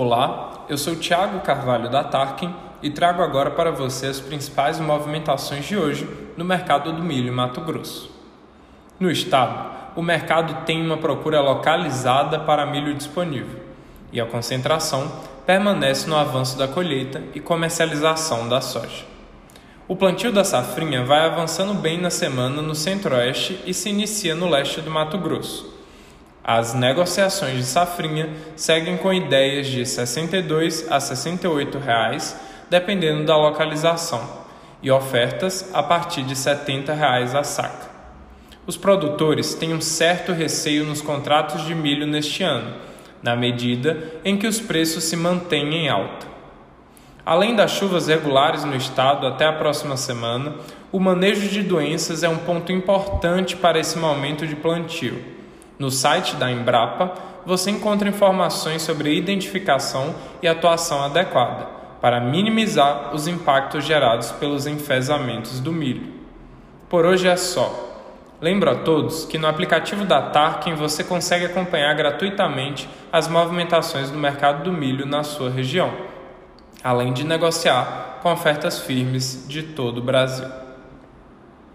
Olá, eu sou Tiago Carvalho da Tarkin e trago agora para você as principais movimentações de hoje no mercado do milho em Mato Grosso. No estado, o mercado tem uma procura localizada para milho disponível e a concentração permanece no avanço da colheita e comercialização da soja. O plantio da safrinha vai avançando bem na semana no centro-oeste e se inicia no leste do Mato Grosso as negociações de safrinha seguem com ideias de R$ 62 a 68 reais, dependendo da localização, e ofertas a partir de 70 reais a saca. Os produtores têm um certo receio nos contratos de milho neste ano, na medida em que os preços se mantêm em alta. Além das chuvas regulares no estado até a próxima semana, o manejo de doenças é um ponto importante para esse momento de plantio. No site da Embrapa, você encontra informações sobre identificação e atuação adequada para minimizar os impactos gerados pelos enfesamentos do milho. Por hoje é só. Lembro a todos que no aplicativo da Tarkin você consegue acompanhar gratuitamente as movimentações do mercado do milho na sua região, além de negociar com ofertas firmes de todo o Brasil.